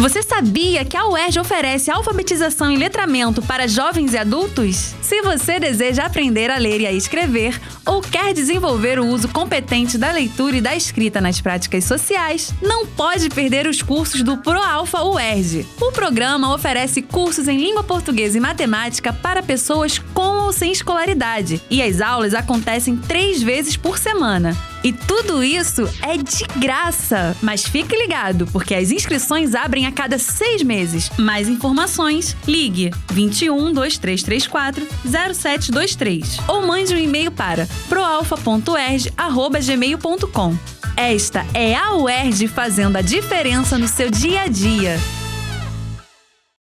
Você sabia que a UERJ oferece alfabetização e letramento para jovens e adultos? Se você deseja aprender a ler e a escrever, ou quer desenvolver o uso competente da leitura e da escrita nas práticas sociais, não pode perder os cursos do ProAlfa UERJ. O programa oferece cursos em língua portuguesa e matemática para pessoas com ou sem escolaridade, e as aulas acontecem três vezes por semana. E tudo isso é de graça. Mas fique ligado, porque as inscrições abrem a cada seis meses. Mais informações, ligue 21 2334 0723 ou mande um e-mail para proalfa.erg.gmail.com. Esta é a UERJ fazendo a diferença no seu dia a dia.